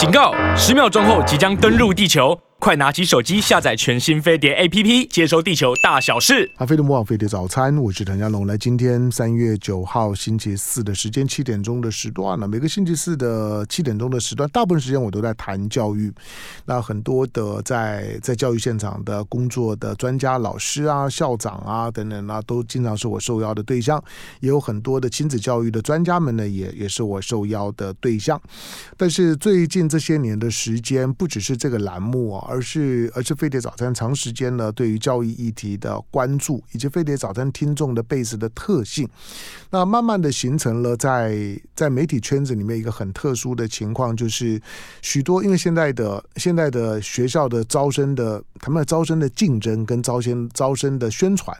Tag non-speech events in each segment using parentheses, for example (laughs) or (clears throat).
警告！十秒钟后即将登陆地球。快拿起手机下载全新飞碟 APP，接收地球大小事。阿飞的魔网飞碟早餐，我是谭家龙。来，今天三月九号星期四的时间，七点钟的时段呢。每个星期四的七点钟的时段，大部分时间我都在谈教育。那很多的在在教育现场的工作的专家、老师啊、校长啊等等啊，都经常是我受邀的对象。也有很多的亲子教育的专家们呢，也也是我受邀的对象。但是最近这些年的时间，不只是这个栏目啊。而是而是飞碟早餐长时间呢，对于教育议题的关注，以及飞碟早餐听众的 base 的特性，那慢慢的形成了在在媒体圈子里面一个很特殊的情况，就是许多因为现在的现在的学校的招生的他们的招生的竞争跟招生招生的宣传。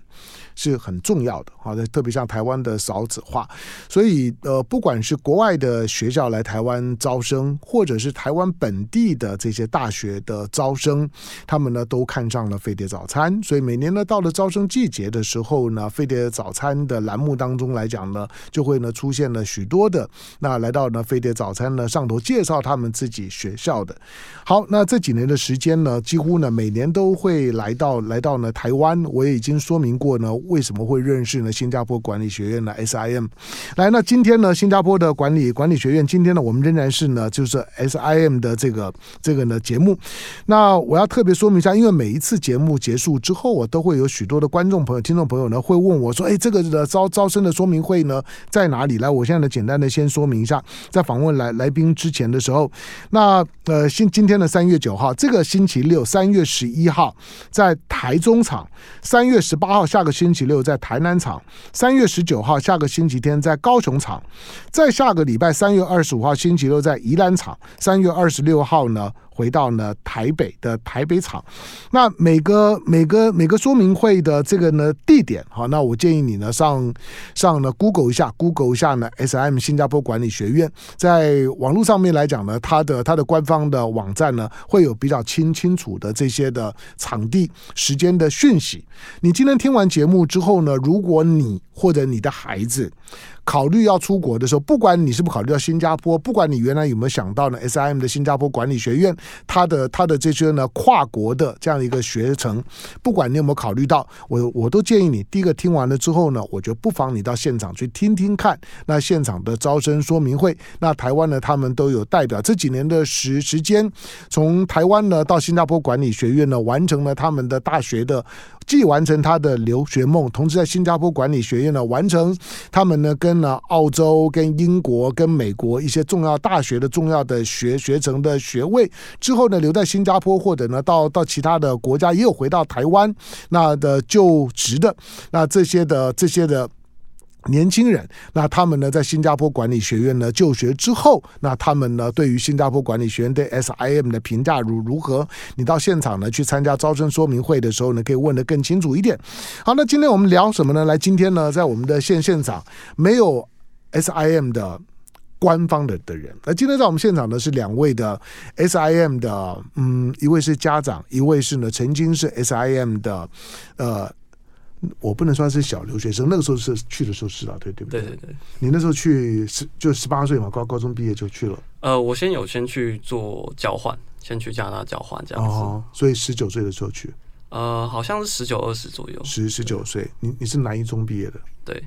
是很重要的，好的，特别像台湾的少子化，所以呃，不管是国外的学校来台湾招生，或者是台湾本地的这些大学的招生，他们呢都看上了飞碟早餐，所以每年呢到了招生季节的时候呢，飞碟早餐的栏目当中来讲呢，就会呢出现了许多的那来到呢飞碟早餐呢上头介绍他们自己学校的。好，那这几年的时间呢，几乎呢每年都会来到来到呢台湾，我也已经说明过呢。为什么会认识呢？新加坡管理学院的 SIM，来，那今天呢，新加坡的管理管理学院，今天呢，我们仍然是呢，就是 SIM 的这个这个呢节目。那我要特别说明一下，因为每一次节目结束之后，我都会有许多的观众朋友、听众朋友呢，会问我说：“哎，这个的招招生的说明会呢在哪里？”来，我现在呢，简单的先说明一下，在访问来来宾之前的时候，那呃，今今天的三月九号，这个星期六，三月十一号在台中场，三月十八号下个星。星期六在台南场，三月十九号下个星期天在高雄场，再下个礼拜三月二十五号星期六在宜兰场，三月二十六号呢，回到呢台北的台北场，那每个每个每个说明会的这个呢地点，好，那我建议你呢上上呢 Google 一下，Google 一下呢 SIM 新加坡管理学院，在网络上面来讲呢，它的它的官方的网站呢会有比较清清楚的这些的场地时间的讯息。你今天听完节目之后呢，如果你或者你的孩子，考虑要出国的时候，不管你是不考虑到新加坡，不管你原来有没有想到呢，SIM 的新加坡管理学院，他的他的这些呢跨国的这样一个学程，不管你有没有考虑到，我我都建议你，第一个听完了之后呢，我就不妨你到现场去听听看，那现场的招生说明会，那台湾呢他们都有代表，这几年的时时间，从台湾呢到新加坡管理学院呢，完成了他们的大学的，既完成他的留学梦，同时在新加坡管理学院呢完成他们呢跟呢澳洲、跟英国、跟美国一些重要大学的重要的学学程的学位之后呢，留在新加坡或者呢到到其他的国家，也有回到台湾那的就职的。那这些的这些的年轻人，那他们呢在新加坡管理学院呢就学之后，那他们呢对于新加坡管理学院对 SIM 的评价如如何？你到现场呢去参加招生说明会的时候呢，可以问得更清楚一点。好，那今天我们聊什么呢？来，今天呢在我们的现现场没有 SIM 的官方的的人，那今天在我们现场呢是两位的 SIM 的，嗯，一位是家长，一位是呢曾经是 SIM 的，呃。我不能算是小留学生，那个时候是去的时候是啊，对对不对？对对对，你那时候去十就十八岁嘛，高高中毕业就去了。呃，我先有先去做交换，先去加拿大交换这样子。哦，所以十九岁的时候去。呃，好像是十九二十左右。十十九岁，你你是南一中毕业的？对，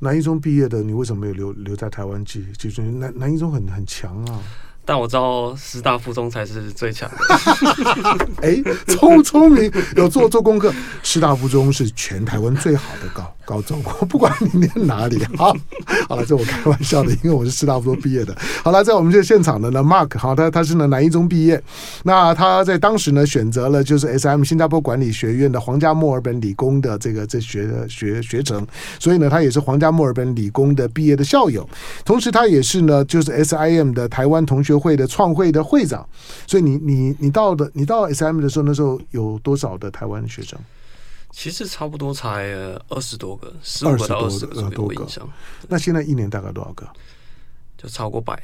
南一中毕业的，你为什么没有留留在台湾继继续？南南一中很很强啊。但我知道师大附中才是最强的。(laughs) 哎，聪聪明，有做做功课。师大附中是全台湾最好的高 (laughs) 高中，我不管你念哪里。好，(laughs) 好了，这我开玩笑的，因为我是师大附中毕业的。好了，在我们这现场的呢，Mark，好，他他是呢南一中毕业。那他在当时呢选择了就是 SM 新加坡管理学院的皇家墨尔本理工的这个这学学学程，所以呢他也是皇家墨尔本理工的毕业的校友。同时他也是呢就是 SIM 的台湾同学。学会的创会的会长，所以你你你到的你到 SM 的时候，那时候有多少的台湾学生？其实差不多才二十多个，十五个到二十个多个。那现在一年大概多少个？就超过百。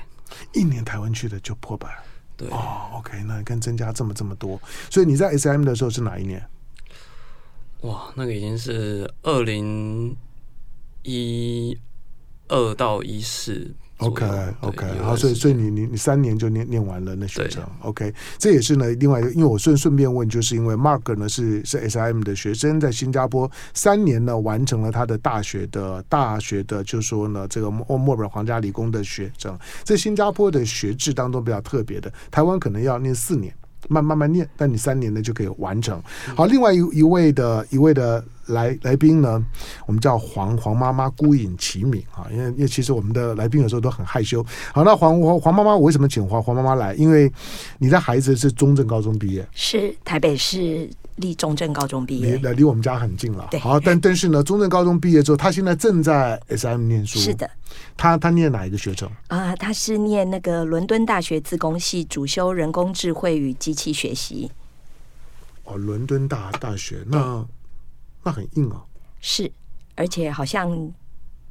一年台湾去的就破百。对哦，OK，那跟增加这么这么多，所以你在 SM 的时候是哪一年？哇，那个已经是二零一二到一四。OK OK，然后所以所以你你你三年就念念完了那学程，OK，这也是呢另外一个，因为我顺顺便问，就是因为 Mark 呢是是 SIM 的学生，在新加坡三年呢完成了他的大学的大学的，就是说呢这个墨墨尔本皇家理工的学程，在新加坡的学制当中比较特别的，台湾可能要念四年。慢慢慢念，但你三年呢就可以完成。好，另外一一位的一位的来来宾呢，我们叫黄黄妈妈孤影齐名啊，因为因为其实我们的来宾有时候都很害羞。好，那黄黄黄妈妈，我为什么请黄黄妈妈来？因为你的孩子是中正高中毕业，是台北市。离中正高中毕业，离离我们家很近了。对，好，但但是呢，中正高中毕业之后，他现在正在 SM 念书。是的，他他念哪一个学程啊？他是念那个伦敦大学自工系，主修人工智慧与机器学习。哦，伦敦大大学，那那很硬啊。是，而且好像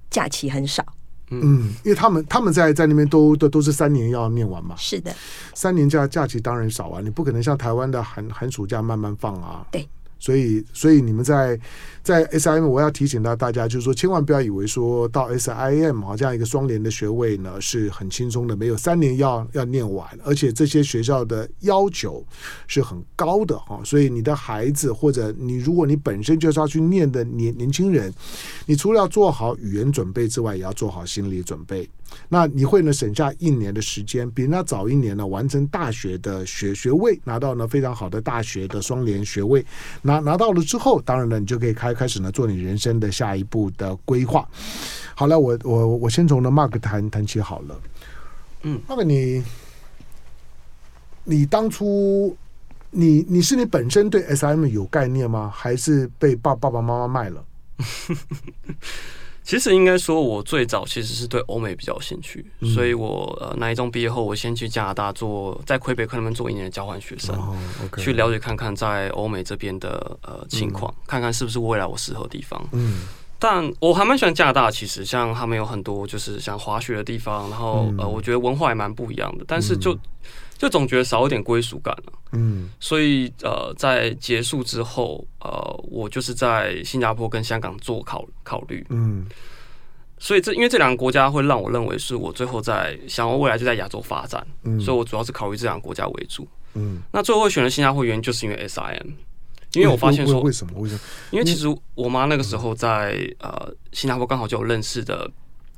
假期很少。嗯，因为他们他们在在那边都都都是三年要念完嘛。是的，三年假假期当然少啊，你不可能像台湾的寒寒暑假慢慢放啊。对。所以，所以你们在在 SIM，我要提醒到大家，就是说，千万不要以为说到 SIM 啊这样一个双联的学位呢是很轻松的，没有三年要要念完，而且这些学校的要求是很高的哈。所以，你的孩子或者你，如果你本身就是要去念的年年轻人，你除了要做好语言准备之外，也要做好心理准备。那你会呢省下一年的时间，比人家早一年呢完成大学的学学位，拿到呢非常好的大学的双联学位。拿拿到了之后，当然了，你就可以开开始呢做你人生的下一步的规划。好了，我我我先从呢 Mark 谈谈起好了。嗯，Mark 你你当初你你是你本身对 SM 有概念吗？还是被爸爸爸妈妈卖了？(laughs) 其实应该说，我最早其实是对欧美比较有兴趣，嗯、所以我呃，南一中毕业后，我先去加拿大做，在魁北克那边做一年的交换学生，去了解看看在欧美这边的呃情况，嗯、看看是不是未来我适合的地方。嗯，但我还蛮喜欢加拿大，其实像他们有很多就是像滑雪的地方，然后、嗯、呃，我觉得文化也蛮不一样的，但是就。嗯。就总觉得少一点归属感了，嗯，所以呃，在结束之后，呃，我就是在新加坡跟香港做考考虑，嗯，所以这因为这两个国家会让我认为是我最后在想我未来就在亚洲发展，嗯，所以我主要是考虑这两个国家为主，嗯，那最后会选择新加坡原因就是因为 SIM，因为我发现说为什么为什么？因为其实我妈那个时候在呃新加坡刚好就有认识的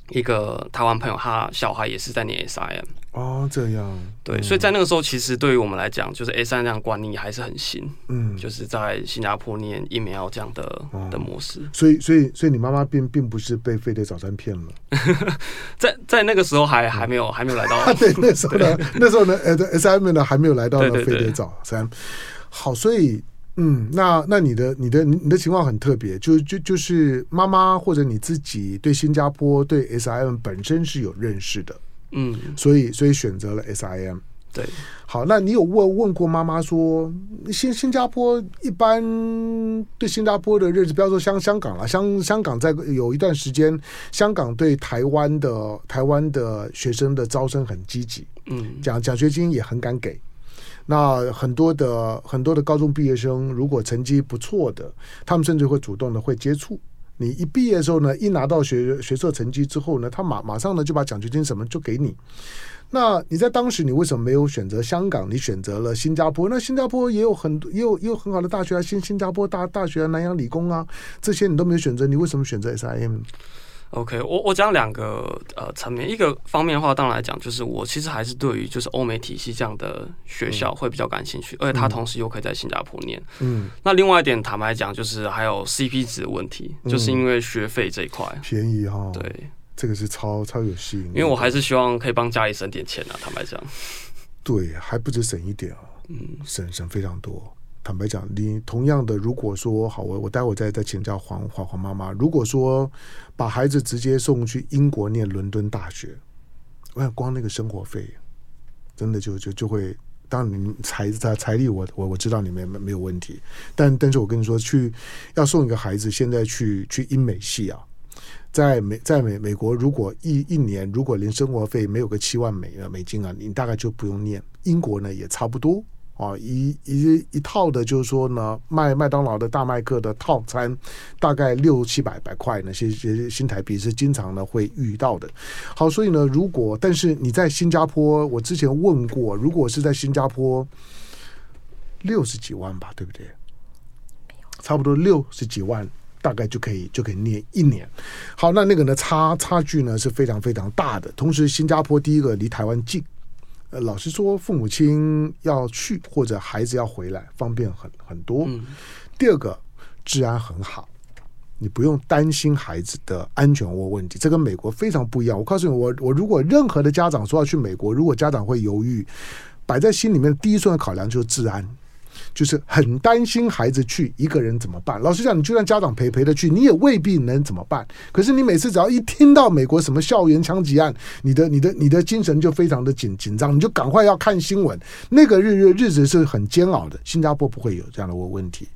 一个台湾朋友，他小孩也是在念 SIM。哦，这样对，嗯、所以在那个时候，其实对于我们来讲，就是 SIM 这样观念还是很新，嗯，就是在新加坡念疫苗这样的、哦、的模式。所以，所以，所以你妈妈并并不是被飞碟早餐骗了，(laughs) 在在那个时候还还没有还没有来到，啊、对，那时候呢，那时候呢，SIM 呢还没有来到呢飞碟早餐。好，所以，嗯，那那你的你的你的情况很特别，就就就是妈妈或者你自己对新加坡对 SIM 本身是有认识的。嗯，所以所以选择了 SIM。对，好，那你有问问过妈妈说，新新加坡一般对新加坡的认识，不要说香香港了，香香港在有一段时间，香港对台湾的台湾的学生的招生很积极，嗯，奖奖学金也很敢给。那很多的很多的高中毕业生，如果成绩不错的，他们甚至会主动的会接触。你一毕业的时候呢，一拿到学学测成绩之后呢，他马马上呢就把奖学金什么就给你。那你在当时你为什么没有选择香港？你选择了新加坡？那新加坡也有很多，也有也有很好的大学啊，新新加坡大大学啊，南洋理工啊，这些你都没有选择，你为什么选择 SIM？SIM？OK，我我讲两个呃层面，一个方面的话，当然来讲，就是我其实还是对于就是欧美体系这样的学校会比较感兴趣，嗯、而且它同时又可以在新加坡念。嗯，那另外一点，坦白讲，就是还有 CP 值的问题，嗯、就是因为学费这一块便宜哈、哦。对，这个是超超有吸引力。因为我还是希望可以帮家里省点钱啊，坦白讲。对，还不止省一点啊，嗯，省省非常多。坦白讲，你同样的，如果说好，我我待会再再请教黄黄黄妈妈。如果说把孩子直接送去英国念伦敦大学，我想光那个生活费，真的就就就会，当然你财财财力我我我知道你们没没有问题，但但是我跟你说，去要送一个孩子现在去去英美系啊，在美在美美国，如果一一年如果连生活费没有个七万美美金啊，你大概就不用念。英国呢也差不多。啊，一一一套的，就是说呢，麦麦当劳的大麦克的套餐，大概六七百百块那，些些新台币是经常呢会遇到的。好，所以呢，如果但是你在新加坡，我之前问过，如果是在新加坡，六十几万吧，对不对？差不多六十几万，大概就可以就可以念一年。好，那那个呢差差距呢是非常非常大的。同时，新加坡第一个离台湾近。呃，老实说，父母亲要去或者孩子要回来，方便很很多。嗯。第二个，治安很好，你不用担心孩子的安全或问题。这跟美国非常不一样。我告诉你，我我如果任何的家长说要去美国，如果家长会犹豫，摆在心里面第一顺的考量就是治安。就是很担心孩子去一个人怎么办？老实讲，你就算家长陪陪着去，你也未必能怎么办。可是你每次只要一听到美国什么校园枪击案，你的、你的、你的精神就非常的紧紧张，你就赶快要看新闻。那个日日日子是很煎熬的。新加坡不会有这样的问题。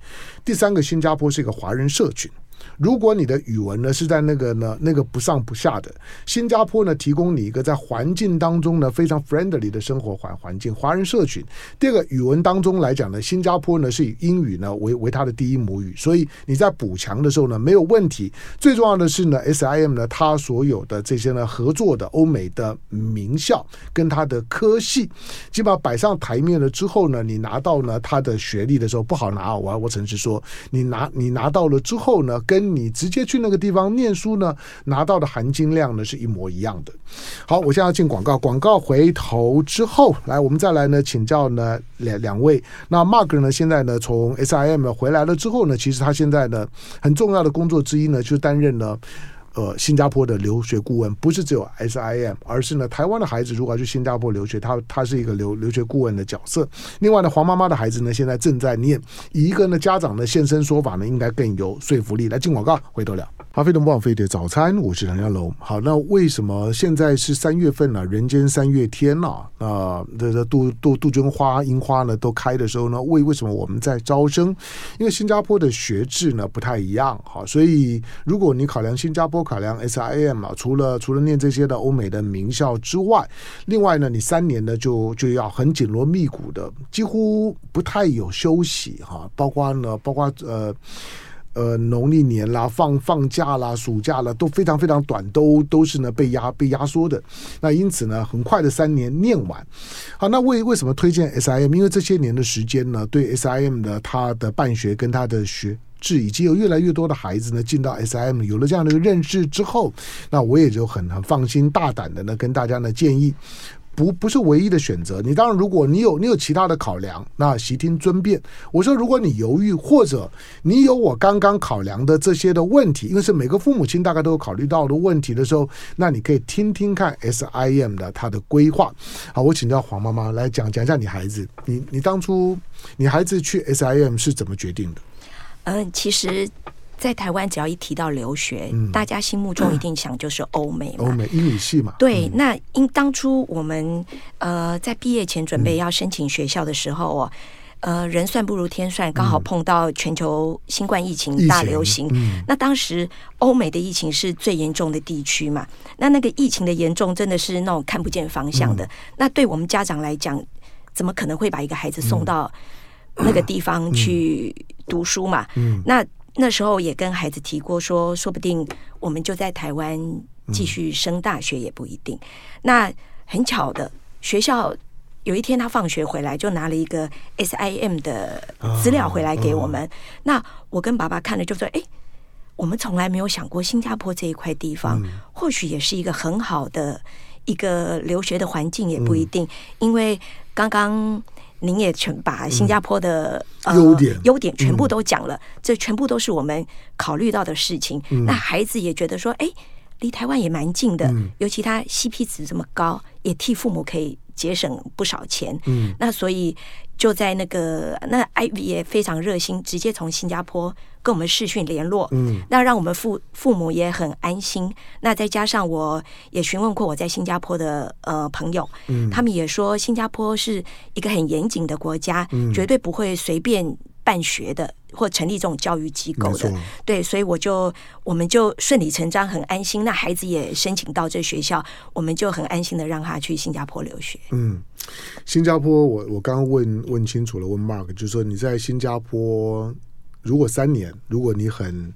第三个，新加坡是一个华人社群。如果你的语文呢是在那个呢那个不上不下的，新加坡呢提供你一个在环境当中呢非常 friendly 的生活环环境，华人社群。第二个语文当中来讲呢，新加坡呢是以英语呢为为它的第一母语，所以你在补强的时候呢没有问题。最重要的是呢，SIM 呢它所有的这些呢合作的欧美的名校跟它的科系，基本上摆上台面了之后呢，你拿到呢它的学历的时候不好拿，我我诚实说，你拿你拿到了之后呢跟你直接去那个地方念书呢，拿到的含金量呢是一模一样的。好，我现在要进广告，广告回头之后，来我们再来呢请教呢两两位。那 Mark 呢现在呢从 SIM 回来了之后呢，其实他现在呢很重要的工作之一呢就担任了。呃，新加坡的留学顾问不是只有 SIM，而是呢，台湾的孩子如果要去新加坡留学，他他是一个留留学顾问的角色。另外呢，黄妈妈的孩子呢，现在正在念，以一个呢家长的现身说法呢，应该更有说服力。来进广告，回头聊。好，飞碟不枉飞碟早餐，我是唐家龙。好，那为什么现在是三月份呢？人间三月天呐，啊，这杜杜杜鹃花、樱花呢都开的时候呢，为为什么我们在招生？因为新加坡的学制呢不太一样，好，所以如果你考量新加坡考量 SIM 啊，除了除了念这些的欧美的名校之外，另外呢，你三年呢就就要很紧锣密鼓的，几乎不太有休息哈，包括呢，包括呃。呃，农历年啦，放放假啦，暑假啦，都非常非常短，都都是呢被压被压缩的。那因此呢，很快的三年念完。好，那为为什么推荐 SIM？因为这些年的时间呢，对 SIM 的它的办学跟它的学制，以及有越来越多的孩子呢进到 SIM，有了这样的一个认识之后，那我也就很很放心大胆的呢跟大家呢建议。不不是唯一的选择。你当然，如果你有你有其他的考量，那悉听尊便。我说，如果你犹豫，或者你有我刚刚考量的这些的问题，因为是每个父母亲大概都有考虑到的问题的时候，那你可以听听看 SIM 的他的规划。好，我请教黄妈妈来讲讲一下你孩子，你你当初你孩子去 SIM 是怎么决定的？嗯，其实。在台湾，只要一提到留学，嗯、大家心目中一定想就是欧美嘛，欧美英语系嘛。对，嗯、那因当初我们呃在毕业前准备要申请学校的时候哦，嗯、呃人算不如天算，刚好碰到全球新冠疫情大流行。嗯、那当时欧美的疫情是最严重的地区嘛，那那个疫情的严重真的是那种看不见方向的。嗯、那对我们家长来讲，怎么可能会把一个孩子送到那个地方去读书嘛？嗯，嗯那。那时候也跟孩子提过说，说说不定我们就在台湾继续升大学也不一定。嗯、那很巧的，学校有一天他放学回来就拿了一个 SIM 的资料回来给我们。那我跟爸爸看了就说：“哎，我们从来没有想过新加坡这一块地方，嗯、或许也是一个很好的一个留学的环境，也不一定。嗯、因为刚刚。”您也全把新加坡的优点。优点全部都讲了，这全部都是我们考虑到的事情。那孩子也觉得说，哎，离台湾也蛮近的，尤其他 CP 值这么高，也替父母可以节省不少钱。嗯那所以就在那个那 Ivy 也非常热心，直接从新加坡。跟我们视讯联络，嗯，那让我们父父母也很安心。那再加上我也询问过我在新加坡的呃朋友，嗯，他们也说新加坡是一个很严谨的国家，嗯，绝对不会随便办学的，或成立这种教育机构的。对，所以我就我们就顺理成章很安心。那孩子也申请到这学校，我们就很安心的让他去新加坡留学。嗯，新加坡我我刚刚问问清楚了，问 Mark 就是说你在新加坡如果三年，如果你很。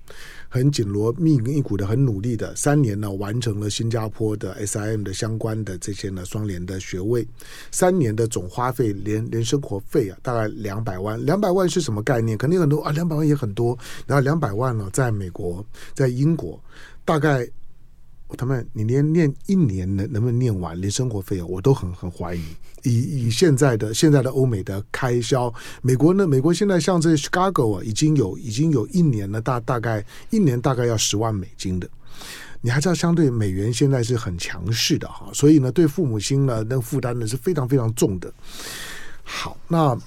很紧锣密鼓的，很努力的，三年呢完成了新加坡的 SIM 的相关的这些呢双联的学位，三年的总花费连连生活费啊，大概两百万。两百万是什么概念？肯定很多啊，两百万也很多。然后两百万呢，在美国，在英国，大概。他们，你连念一年能能不能念完，连生活费我都很很怀疑。以以现在的现在的欧美的开销，美国呢？美国现在像这 Chicago 啊，已经有已经有一年了，大大概一年大概要十万美金的。你还知道，相对美元现在是很强势的哈，所以呢，对父母亲呢，那负担呢是非常非常重的。好，那。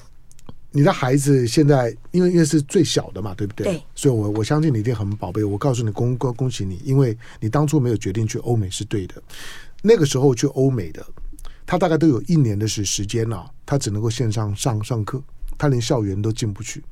你的孩子现在因为因为是最小的嘛，对不对？对。所以我我相信你一定很宝贝。我告诉你，恭恭恭喜你，因为你当初没有决定去欧美是对的。那个时候去欧美的，他大概都有一年的时时间了，啊，他只能够线上上上课，他连校园都进不去。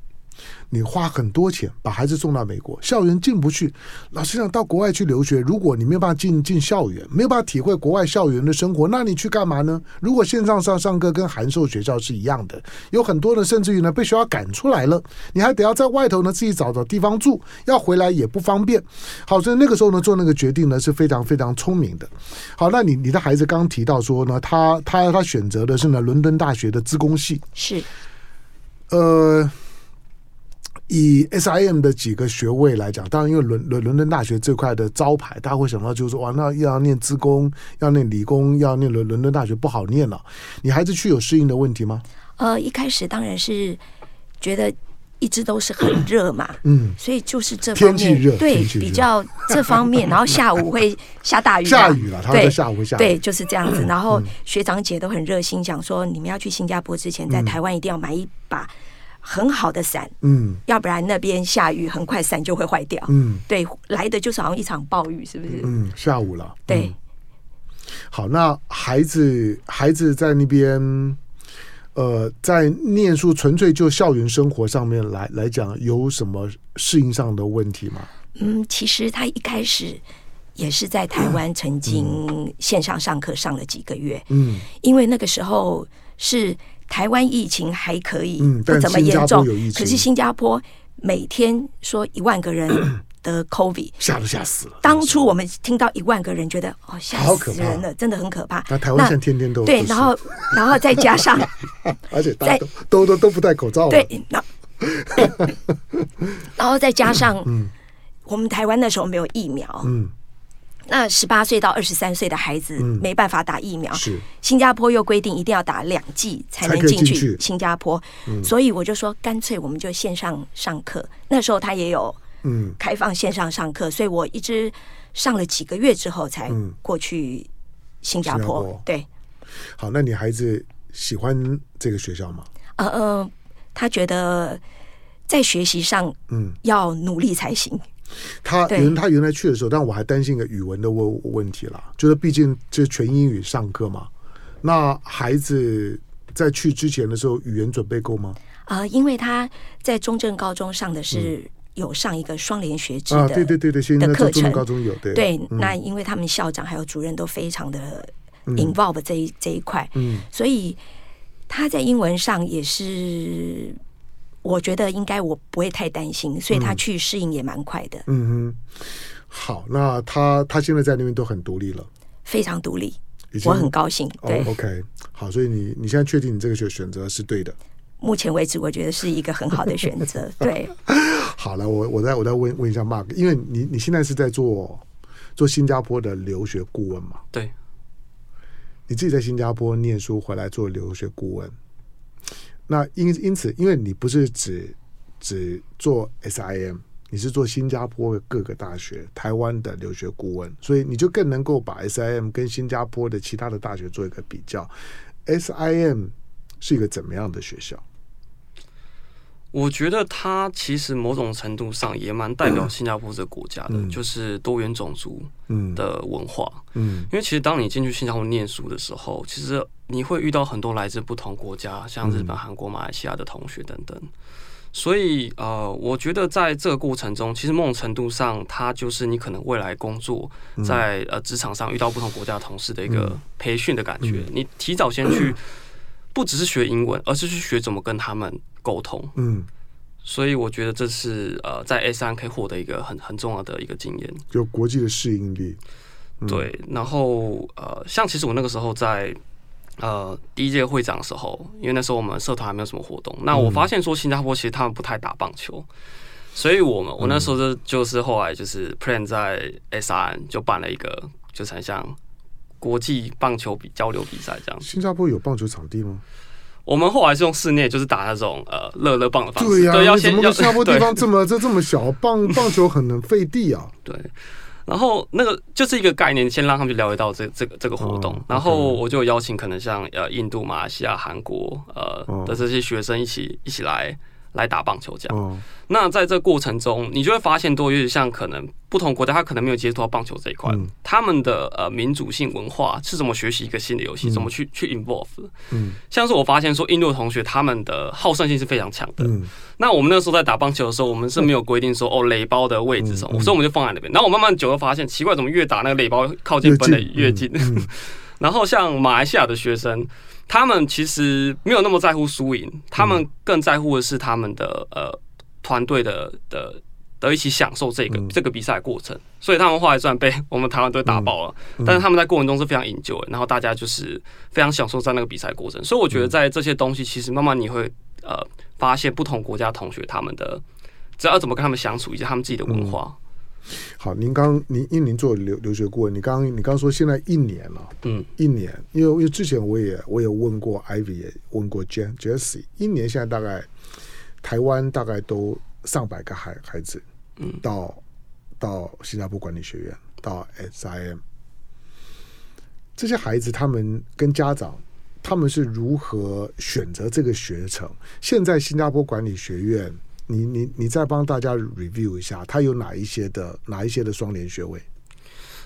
你花很多钱把孩子送到美国，校园进不去。老师想到国外去留学，如果你没有办法进进校园，没有办法体会国外校园的生活，那你去干嘛呢？如果线上上上课跟函授学校是一样的，有很多人甚至于呢被学校赶出来了，你还得要在外头呢自己找找地方住，要回来也不方便。好，所以那个时候呢做那个决定呢是非常非常聪明的。好，那你你的孩子刚刚提到说呢，他他他选择的是呢伦敦大学的资工系，是，呃。以 SIM 的几个学位来讲，当然因为伦伦伦敦大学这块的招牌，大家会想到就是说，哇，那要念资工，要念理工，要念伦伦敦大学不好念了。你孩子去有适应的问题吗？呃，一开始当然是觉得一直都是很热嘛，嗯，所以就是这方面天气热，对比较这方面，(laughs) 然后下午会下大雨，下雨了，他说下午会下雨，对，就是这样子。然后学长姐都很热心，讲说你们要去新加坡之前，在台湾一定要买一把。很好的伞，嗯，要不然那边下雨，很快伞就会坏掉，嗯，对，来的就是好像一场暴雨，是不是？嗯，下午了，对。嗯、好，那孩子孩子在那边，呃，在念书，纯粹就校园生活上面来来讲，有什么适应上的问题吗？嗯，其实他一开始也是在台湾曾经线上上课上了几个月，嗯，因为那个时候是。台湾疫情还可以，嗯、不怎么严重。可是新加坡每天说一万个人得 COVID，吓都吓死了。当初我们听到一万个人，觉得哦吓死人了，真的很可怕。那台湾现在天天都对，然后然后再加上，(laughs) 而且大家都都都都不戴口罩。对，然后 (laughs) 然后再加上，我们台湾那时候没有疫苗，嗯。那十八岁到二十三岁的孩子没办法打疫苗，是。新加坡又规定一定要打两剂才能进去新加坡，所以我就说干脆我们就线上上课。那时候他也有嗯。开放线上上课，所以我一直上了几个月之后才过去新加坡。对，好，那你孩子喜欢这个学校吗？呃呃，他觉得在学习上嗯。要努力才行。他原他原来去的时候，但我还担心一个语文的问问题啦，就是毕竟这全英语上课嘛。那孩子在去之前的时候，语言准备够吗？啊、呃，因为他在中正高中上的是有上一个双联学制的、对对对对，现在在中正高中有对对。那因为他们校长还有主任都非常的 involve 这一、嗯、这一块，嗯，所以他在英文上也是。我觉得应该我不会太担心，所以他去适应也蛮快的。嗯哼，好，那他他现在在那边都很独立了，非常独立，我很高兴。对、oh，OK，好，所以你你现在确定你这个选选择是对的？目前为止，我觉得是一个很好的选择。(laughs) 对，好了，我我再我再问问一下 Mark，因为你你现在是在做做新加坡的留学顾问嘛？对，你自己在新加坡念书回来做留学顾问。那因因此，因为你不是只只做 SIM，你是做新加坡的各个大学、台湾的留学顾问，所以你就更能够把 SIM 跟新加坡的其他的大学做一个比较。SIM 是一个怎么样的学校？我觉得它其实某种程度上也蛮代表新加坡这个国家的，嗯、就是多元种族的文化。嗯，因为其实当你进去新加坡念书的时候，其实你会遇到很多来自不同国家，像日本、韩国、马来西亚的同学等等。所以呃，我觉得在这个过程中，其实某种程度上，它就是你可能未来工作在呃职场上遇到不同国家同事的一个培训的感觉。你提早先去，不只是学英文，而是去学怎么跟他们沟通。嗯，所以我觉得这是呃在 S1 可以获得一个很很重要的一个经验，就国际的适应力。对，然后呃，像其实我那个时候在。呃，第一届会长的时候，因为那时候我们社团还没有什么活动，那我发现说新加坡其实他们不太打棒球，所以我们我那时候就就是后来就是 plan 在 S1 就办了一个，就是很像国际棒球比交流比赛这样。新加坡有棒球场地吗？我们后来是用室内，就是打那种呃乐乐棒的方式。对呀、啊，要怎么新加坡地方这么这这么小，棒棒球很能费地啊。(laughs) 对。然后那个就是一个概念，先让他们去了解到这这个这个活动。然后我就邀请可能像呃印度、马来西亚、韩国呃的这些学生一起一起来来打棒球这样。那在这过程中，你就会发现，多有点像可能不同国家，他可能没有接触到棒球这一块，嗯、他们的呃民主性文化是怎么学习一个新的游戏，嗯、怎么去去 involve。嗯，像是我发现说，印度的同学他们的好胜心是非常强的。嗯，那我们那时候在打棒球的时候，我们是没有规定说哦垒包的位置什么，所以我们就放在那边。然后我慢慢久了发现，奇怪，怎么越打那个垒包靠近本垒越近？(laughs) 然后像马来西亚的学生，他们其实没有那么在乎输赢，他们更在乎的是他们的呃。团队的的的一起享受这个、嗯、这个比赛过程，所以他们后来虽然被 (laughs) 我们台湾队打爆了，但是他们在过程中是非常 enjoy，然后大家就是非常享受在那个比赛过程。所以我觉得在这些东西，其实慢慢你会呃发现不同国家同学他们的，只要怎么跟他们相处，以及他们自己的文化。嗯、好，您刚您因您做留留学顾问，你刚你刚说现在一年了，嗯，一年，因为因为之前我也我也问过 Ivy，也问过 Jan Jessie，一年现在大概。台湾大概都上百个孩孩子，嗯，到到新加坡管理学院，到 SIM，这些孩子他们跟家长，他们是如何选择这个学程？现在新加坡管理学院，你你你再帮大家 review 一下，它有哪一些的哪一些的双联学位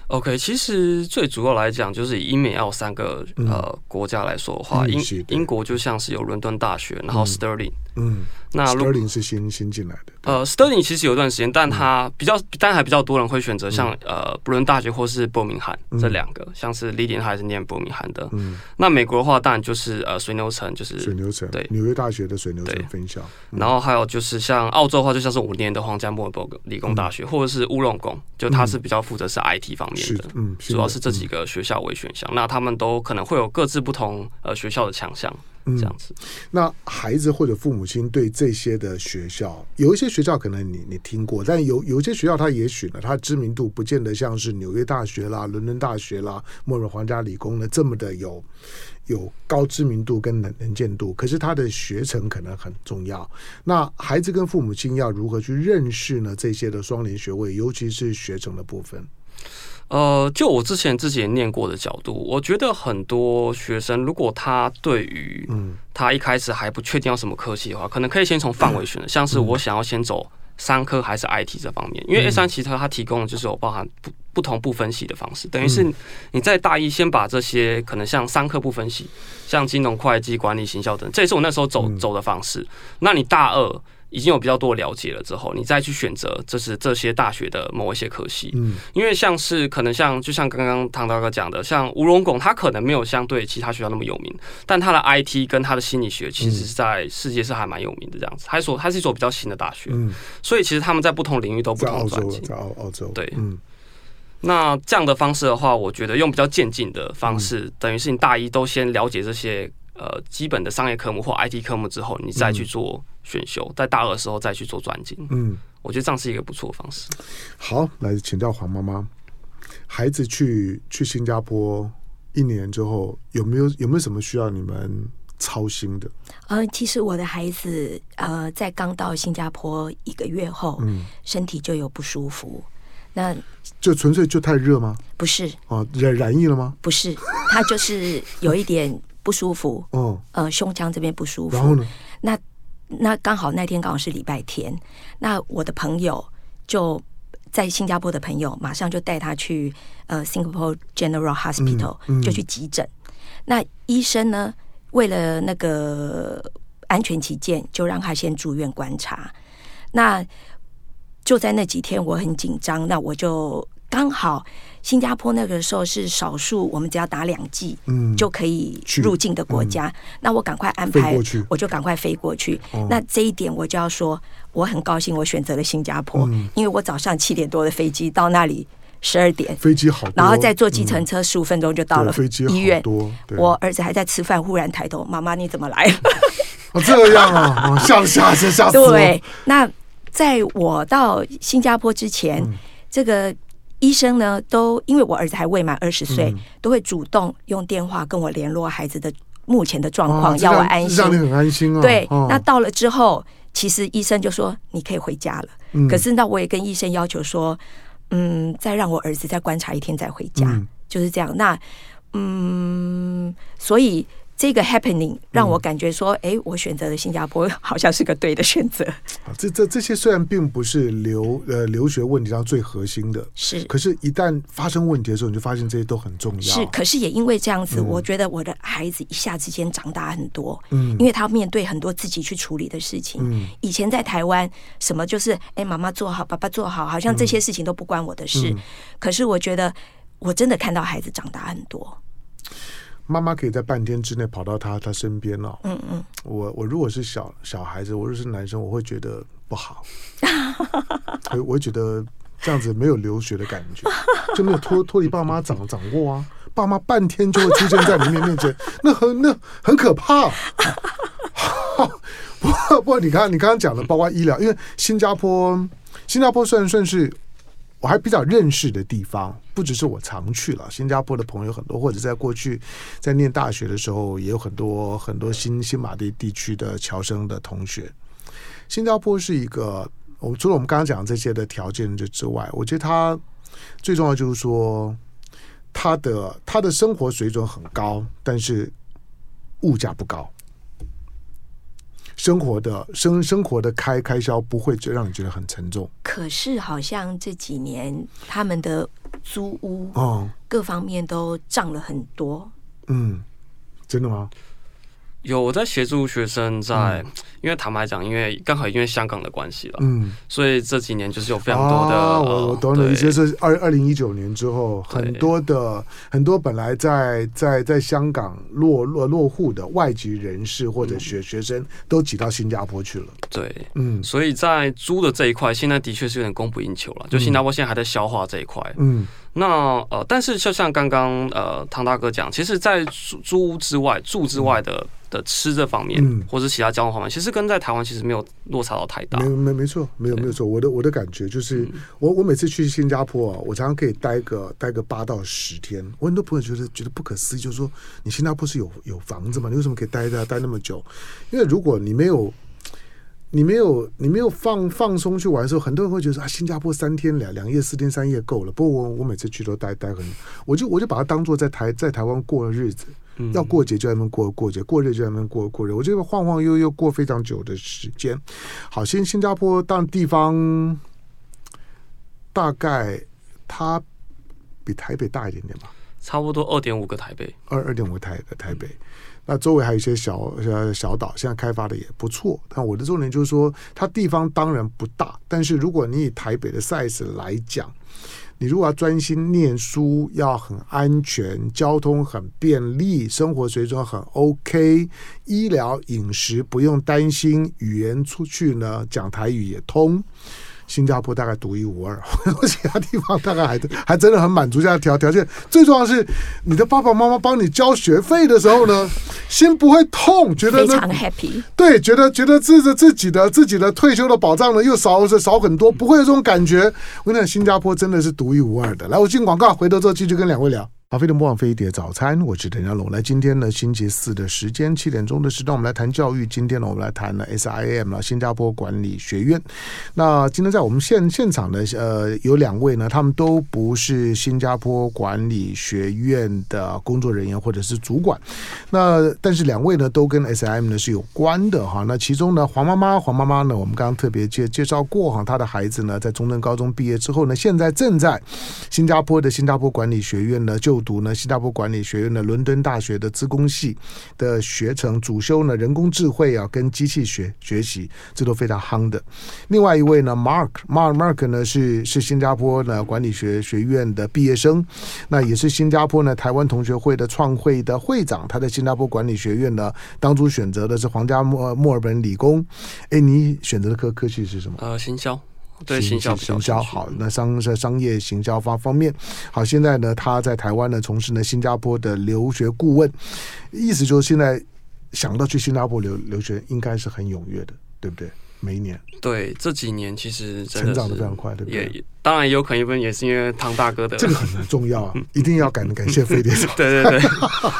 ？OK，其实最主要来讲，就是以英美澳三个、嗯、呃国家来说的话，英英国就像是有伦敦大学，然后 Stirling，嗯，嗯那 Stirling 是新新进来的。呃，Stirling 其实有段时间，但他比较，但还比较多人会选择像呃布伦大学或是伯明翰这两个，像是 Lilian 还是念伯明翰的。嗯，那美国的话，当然就是呃水牛城，就是水牛城，对，纽约大学的水牛城分校。然后还有就是像澳洲的话，就像是五年的皇家墨尔本理工大学，或者是乌龙工，就它是比较负责是 IT 方面。的，嗯，主要是这几个学校为选项，那他们都可能会有各自不同呃学校的强项，这样子。那孩子或者父母亲对这些的学校，有一些学校可能你你听过，但有有一些学校它也许呢，它知名度不见得像是纽约大学啦、伦敦大学啦、墨尔皇家理工呢这么的有有高知名度跟能能见度，可是它的学程可能很重要。那孩子跟父母亲要如何去认识呢？这些的双联学位，尤其是学程的部分。呃，就我之前自己也念过的角度，我觉得很多学生如果他对于嗯，他一开始还不确定要什么科系的话，可能可以先从范围选 (clears throat) 的，像是我想要先走商科还是 IT 这方面，因为 A 三其实它提供的就是有包含不不同部分析的方式，等于是你在大一先把这些可能像商科部分析，像金融、会计、管理、行销等，这也是我那时候走走的方式。那你大二。已经有比较多了解了之后，你再去选择这是这些大学的某一些科系，嗯，因为像是可能像就像刚刚唐大哥讲的，像吴荣拱，他可能没有相对其他学校那么有名，但他的 IT 跟他的心理学其实是在世界是还蛮有名的这样子，还是说他是一所比较新的大学，嗯，所以其实他们在不同领域都不同专辑，在澳澳洲，对，嗯，那这样的方式的话，我觉得用比较渐进的方式，嗯、等于是你大一都先了解这些呃基本的商业科目或 IT 科目之后，你再去做。选修在大二的时候再去做专精，嗯，我觉得这样是一个不错的方式。好，来请教黄妈妈，孩子去去新加坡一年之后，有没有有没有什么需要你们操心的？呃，其实我的孩子呃，在刚到新加坡一个月后，嗯，身体就有不舒服，那就纯粹就太热吗？不是哦，染染疫了吗？不是，他就是有一点不舒服，哦，呃，胸腔这边不舒服，然后呢？那那刚好那天刚好是礼拜天，那我的朋友就在新加坡的朋友马上就带他去呃 Singapore General Hospital，嗯嗯、就去急诊。那医生呢，为了那个安全起见，就让他先住院观察。那就在那几天，我很紧张，那我就刚好新加坡那个时候是少数，我们只要打两剂，嗯，就可以入境的国家。嗯、那我赶快安排，我就赶快飞过去。哦、那这一点我就要说，我很高兴，我选择了新加坡，嗯、因为我早上七点多的飞机到那里。十二点，飞机好，然后再坐计程车十五分钟就到了医院。我儿子还在吃饭，忽然抬头：“妈妈，你怎么来了？” (laughs) 哦，这样啊，吓吓死吓死！对，那在我到新加坡之前，嗯、这个医生呢，都因为我儿子还未满二十岁，嗯、都会主动用电话跟我联络孩子的目前的状况，啊、要我安心，让你很安心啊。对，啊、那到了之后，其实医生就说你可以回家了。嗯、可是那我也跟医生要求说。嗯，再让我儿子再观察一天再回家，嗯、就是这样。那嗯，所以这个 happening 让我感觉说，哎、嗯，我选择了新加坡，(laughs) 好像是个对的选择。这这这些虽然并不是留呃留学问题上最核心的，是，可是，一旦发生问题的时候，你就发现这些都很重要。是，可是也因为这样子，嗯、我觉得我的孩子一下之间长大很多。嗯，因为他面对很多自己去处理的事情。嗯，以前在台湾，什么就是哎，妈妈做好，爸爸做好，好像这些事情都不关我的事。嗯、可是我觉得，我真的看到孩子长大很多。妈妈可以在半天之内跑到他他身边了。嗯嗯，我我如果是小小孩子，我如果是男生，我会觉得不好。(laughs) 我我会觉得这样子没有留学的感觉，(laughs) 就没有脱脱离爸妈掌掌握啊。爸妈半天就会出现在你面面前，(laughs) 那很那很可怕。不过不过，你看你刚刚讲的，包括医疗，因为新加坡新加坡算算是。我还比较认识的地方，不只是我常去了，新加坡的朋友很多，或者在过去在念大学的时候，也有很多很多新新马地地区的侨生的同学。新加坡是一个，我除了我们刚刚讲这些的条件之之外，我觉得它最重要就是说，它的它的生活水准很高，但是物价不高。生活的生生活的开开销不会就让你觉得很沉重。可是好像这几年他们的租屋哦，各方面都涨了很多。嗯，真的吗？有我在协助学生在，嗯、因为坦白讲，因为刚好因为香港的关系了，嗯，所以这几年就是有非常多的，啊、我我懂了，一些是二二零一九年之后，很多的很多本来在在在香港落落落户的外籍人士或者学、嗯、学生都挤到新加坡去了，对，嗯，所以在租的这一块，现在的确是有点供不应求了，就新加坡现在还在消化这一块，嗯。那呃，但是就像刚刚呃唐大哥讲，其实，在租租屋之外、住之外的的吃这方面，嗯、或者其他交通方面，其实跟在台湾其实没有落差到太大。没没没错，没有没有错。我的我的感觉就是，嗯、我我每次去新加坡啊，我常常可以待个待个八到十天。我很多朋友觉得觉得不可思议，就是说你新加坡是有有房子吗？你为什么可以待在待那么久？因为如果你没有。你没有，你没有放放松去玩的时候，很多人会觉得说啊，新加坡三天两两夜四天三夜够了。不过我我每次去都待待很，我就我就把它当做在台在台湾过日子，嗯、要过节就在那边过过节，过日就在那边过过日。我就晃晃悠悠过非常久的时间。好，新新加坡当地方大概它比台北大一点点吧，差不多二点五个台北，二二点五个台台北。那周围还有一些小小小岛，现在开发的也不错。但我的重点就是说，它地方当然不大，但是如果你以台北的 size 来讲，你如果要专心念书，要很安全，交通很便利，生活水准很 OK，医疗饮食不用担心，语言出去呢讲台语也通。新加坡大概独一无二，(laughs) 其他地方大概还还真的很满足这样条条件。最重要的是，你的爸爸妈妈帮你交学费的时候呢，(laughs) 心不会痛，觉得非常 happy。对，觉得觉得自己自己的自己的退休的保障呢又少是少很多，不会有这种感觉。我跟你讲，新加坡真的是独一无二的。来，我进广告，回头之后继续跟两位聊。巴菲特莫忘飞碟早餐，我是陈家龙。来，今天呢，星期四的时间，七点钟的时段，我们来谈教育。今天呢，我们来谈了 SIM 了，新加坡管理学院。那今天在我们现现场呢，呃，有两位呢，他们都不是新加坡管理学院的工作人员或者是主管。那但是两位呢，都跟 SIM 呢是有关的哈。那其中呢，黄妈妈，黄妈妈呢，我们刚刚特别介介绍过哈，她的孩子呢，在中正高中毕业之后呢，现在正在新加坡的新加坡管理学院呢就。读呢新加坡管理学院的伦敦大学的资工系的学程，主修呢人工智慧啊跟机器学学习，这都非常夯的。另外一位呢，Mark Mark Mark 呢是是新加坡呢管理学学院的毕业生，那也是新加坡呢台湾同学会的创会的会长。他在新加坡管理学院呢当初选择的是皇家墨墨尔本理工。哎，你选择的科科系是什么？呃，行销。对行销，行销好，那商在商业行销方方面好。现在呢，他在台湾呢从事呢新加坡的留学顾问，意思就是现在想到去新加坡留留学，应该是很踊跃的，对不对？每一年，对这几年其实成长的非常快，对不对？也当然也有可能一部分也是因为汤大哥的，这个很重要啊，(laughs) 一定要感感谢飞碟。(laughs) 对对对，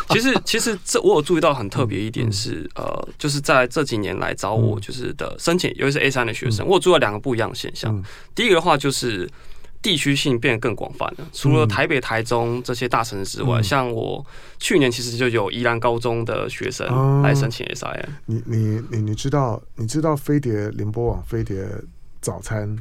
其实其实这我有注意到很特别一点是，嗯、呃，就是在这几年来找我就是的申请，尤其是 A 三的学生，嗯、我有注意到两个不一样的现象。嗯、第一个的话就是。地区性变得更广泛了，除了台北、台中这些大城市之外，嗯、像我去年其实就有宜兰高中的学生来申请 SIM、啊。你你你你知道你知道飞碟联播网飞碟早餐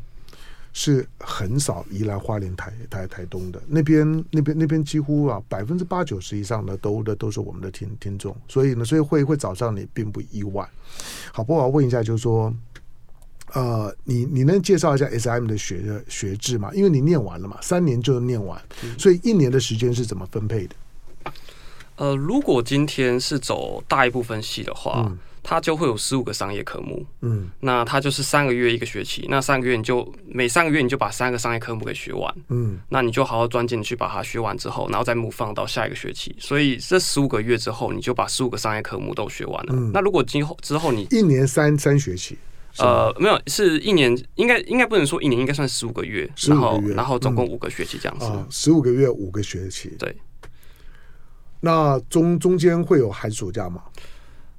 是很少宜兰花莲台台台东的那边那边那边几乎啊百分之八九十以上的都的都是我们的听听众，所以呢所以会会找上你并不意外。好，不过我要问一下，就是说。呃，你你能介绍一下 S M 的学学制吗？因为你念完了嘛，三年就念完，嗯、所以一年的时间是怎么分配的？呃，如果今天是走大一部分系的话，嗯、它就会有十五个商业科目。嗯，那它就是三个月一个学期，那三个月你就每三个月你就把三个商业科目给学完。嗯，那你就好好钻进去把它学完之后，然后再 move 放到下一个学期。所以这十五个月之后，你就把十五个商业科目都学完了。嗯、那如果今后之后你一年三三学期。呃，没有，是一年，应该应该不能说一年，应该算十五个月，然后然后总共五个学期这样子。十五个月五个学期，对。那中中间会有寒暑假吗？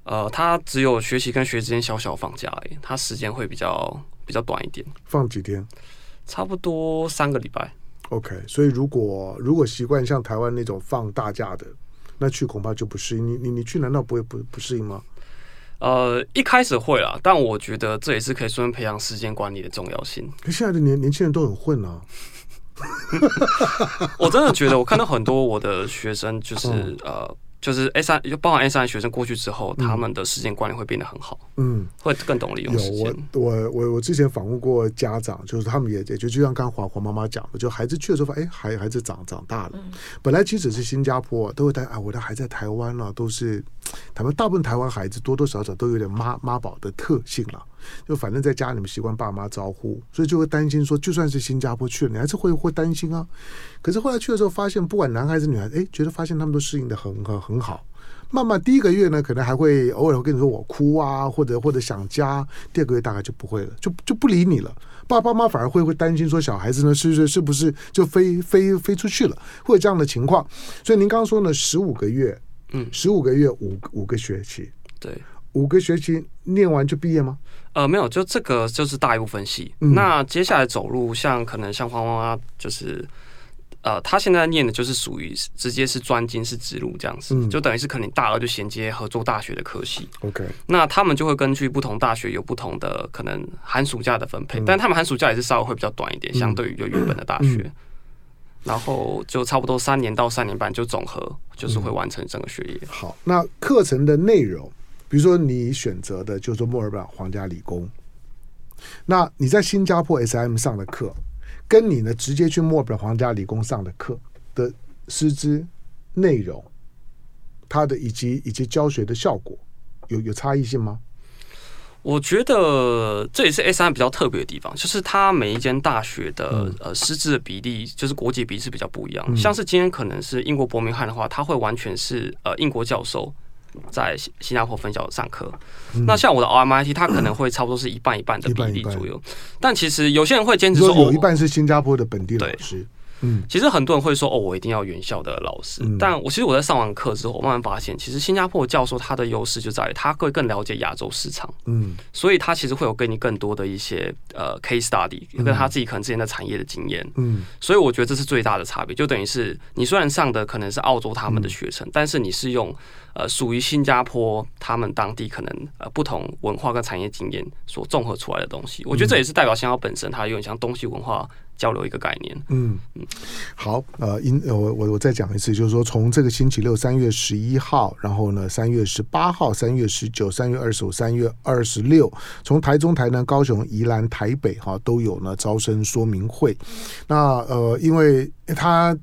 呃，他只有学习跟学期之间小小放假而已，他时间会比较比较短一点。放几天？差不多三个礼拜。OK，所以如果如果习惯像台湾那种放大假的，那去恐怕就不适应。你你你去难道不会不不适应吗？呃，一开始会啦，但我觉得这也是可以顺便培养时间管理的重要性。可现在的年年轻人都很混啊，(laughs) 我真的觉得我看到很多我的学生就是、嗯、呃。就是 A 三，就包含 A 三的学生过去之后，嗯、他们的时间管理会变得很好，嗯，会更懂利用时间。有我我我我之前访问过家长，就是他们也也就就像刚黄黄妈妈讲的，就孩子去的时候发现，哎，孩孩子长长大了。嗯、本来即使是新加坡，都会担心啊，我的孩子在台湾了，都是他们大部分台湾孩子多多少少都有点妈妈宝的特性了。就反正在家里面习惯爸妈招呼，所以就会担心说，就算是新加坡去了，你还是会会担心啊。可是后来去的时候，发现不管男孩子女孩子，哎，觉得发现他们都适应的很很很好。慢慢第一个月呢，可能还会偶尔会跟你说我哭啊，或者或者想家。第二个月大概就不会了，就就不理你了。爸爸妈妈反而会会担心说，小孩子呢是是是不是就飞飞飞出去了，会有这样的情况。所以您刚刚说呢，十五个月，嗯，十五个月五五个学期，对。五个学期念完就毕业吗？呃，没有，就这个就是大一部分系。嗯、那接下来走路，像可能像花花，就是呃，他现在念的就是属于直接是专精是直路这样子，嗯、就等于是可能大二就衔接合作大学的科系。OK，那他们就会根据不同大学有不同的可能寒暑假的分配，嗯、但他们寒暑假也是稍微会比较短一点，嗯、相对于就原本的大学。嗯、然后就差不多三年到三年半就总和就是会完成整个学业。嗯、好，那课程的内容。比如说，你选择的就是墨尔本皇家理工，那你在新加坡 SIM 上的课，跟你呢直接去墨尔本皇家理工上的课的师资内容，它的以及以及教学的效果有有差异性吗？我觉得这也是 SIM 比较特别的地方，就是它每一间大学的、嗯、呃师资的比例，就是国际比例是比较不一样。嗯、像是今天可能是英国伯明翰的话，它会完全是呃英国教授。在新新加坡分校上课，嗯、那像我的 RMIT，它可能会差不多是一半一半的比例左右。但其实有些人会坚持说，有一半是新加坡的本地老师。嗯，其实很多人会说，哦，我一定要原校的老师。嗯、但我其实我在上完课之后，我慢慢发现，其实新加坡教授他的优势就在于他会更了解亚洲市场。嗯，所以他其实会有给你更多的一些呃 case study，跟他自己可能之前的产业的经验。嗯，所以我觉得这是最大的差别，就等于是你虽然上的可能是澳洲他们的学程，嗯、但是你是用呃属于新加坡他们当地可能呃不同文化跟产业经验所综合出来的东西。我觉得这也是代表新加坡本身它有点像东西文化。交流一个概念，嗯嗯，好，呃，因我我我再讲一次，就是说从这个星期六三月十一号，然后呢三月十八号、三月十九、三月二十五、三月二十六，从台中、台南、高雄、宜兰、台北哈都有呢招生说明会。那呃，因为他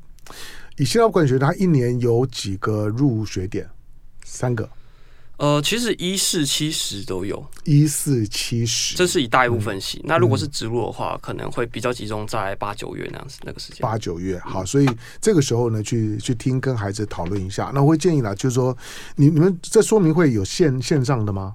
以新加坡管理学，他一年有几个入学点？三个。呃，其实一四七十都有，一四七十，这是一大一部分系。嗯、那如果是植入的话，可能会比较集中在八九月那样子那个时间。八九月，好，所以这个时候呢，去去听跟孩子讨论一下。那我会建议啦，就是说，你你们这说明会有线线上的吗？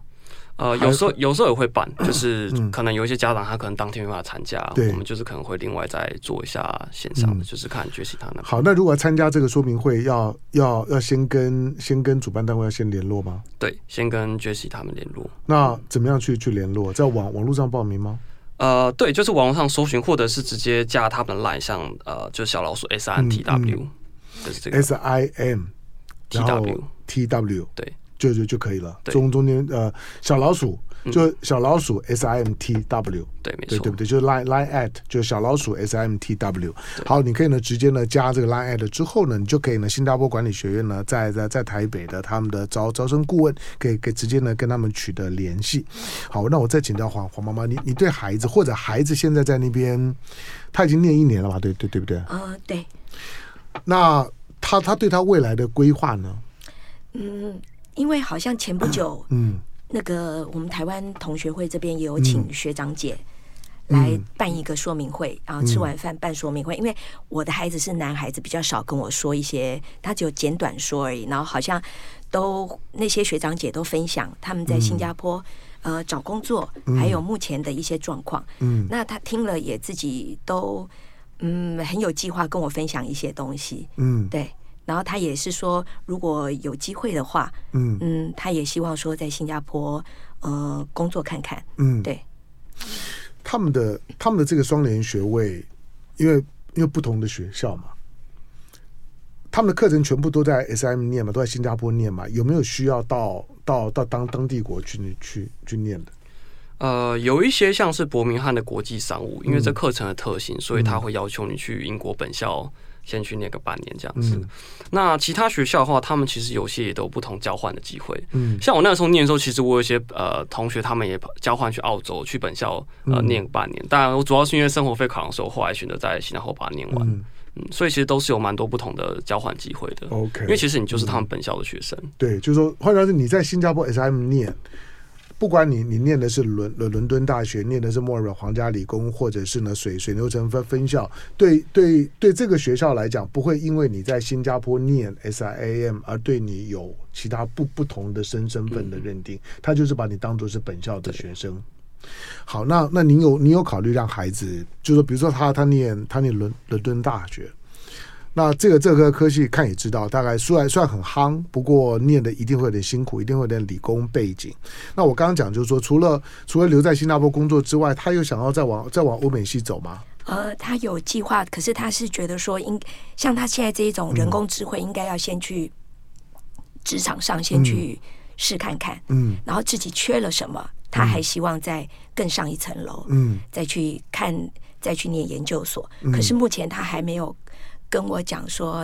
呃，有时候有时候也会办，(coughs) 就是可能有一些家长他可能当天没办法参加，嗯、我们就是可能会另外再做一下线上的，嗯、就是看决其他那。好，那如果要参加这个说明会要，要要要先跟先跟主办单位要先联络吗？对，先跟决其他们联络。那怎么样去去联络？在网网络上报名吗？呃，对，就是网络上搜寻，或者是直接加他们的 line，像呃，就是小老鼠 S I N T W，嗯嗯、就是这个 S I M T W T W，对。就就就可以了。中中间呃，小老鼠就小老鼠 S I M T W，对，没错，对对不对？就是 Line Line at 就小老鼠 S I M T W。好，你可以呢直接呢加这个 Line at 之后呢，你就可以呢新加坡管理学院呢在在在台北的他们的招招生顾问，可以可以直接呢跟他们取得联系。好，那我再请教黄黄妈妈，你你对孩子或者孩子现在在那边，他已经念一年了吧？对对对不对？呃，对。那他他对他未来的规划呢？嗯。因为好像前不久，嗯，那个我们台湾同学会这边也有请学长姐来办一个说明会，然后吃完饭办说明会。因为我的孩子是男孩子，比较少跟我说一些，他只有简短说而已。然后好像都那些学长姐都分享他们在新加坡呃找工作，还有目前的一些状况。嗯，那他听了也自己都嗯很有计划跟我分享一些东西。嗯，对。然后他也是说，如果有机会的话，嗯嗯，他也希望说在新加坡呃工作看看，嗯，对。他们的他们的这个双联学位，因为因为不同的学校嘛，他们的课程全部都在 SM 念嘛，都在新加坡念嘛，有没有需要到到到当当地国去去去念的？呃，有一些像是伯明翰的国际商务，因为这课程的特性，嗯、所以他会要求你去英国本校。先去念个半年这样子，嗯、那其他学校的话，他们其实有些也都有不同交换的机会。嗯，像我那时候念的时候，其实我有一些呃同学，他们也交换去澳洲，去本校呃念个半年。当然，我主要是因为生活费考量，所以后来选择在新加坡把它念完。嗯，嗯，所以其实都是有蛮多不同的交换机会的。OK，因为其实你就是他们本校的学生。嗯、对，就是说，换句话说，你在新加坡 SM 念。不管你你念的是伦伦伦敦大学，念的是墨尔本皇家理工，或者是呢水水牛城分分校，对对对，这个学校来讲，不会因为你在新加坡念 SIAM 而对你有其他不不同的身身份的认定，他就是把你当做是本校的学生。好，那那您有你有考虑让孩子，就是说，比如说他他念他念伦伦敦大学。那这个这个科系看也知道，大概虽然算很夯，不过念的一定会有点辛苦，一定会有点理工背景。那我刚刚讲就是说，除了除了留在新加坡工作之外，他又想要再往再往欧美系走吗？呃，他有计划，可是他是觉得说，应像他现在这一种人工智慧，应该要先去职场上先去试看看，嗯，然后自己缺了什么，他还希望再更上一层楼，嗯，再去看，再去念研究所。嗯，可是目前他还没有。跟我讲说，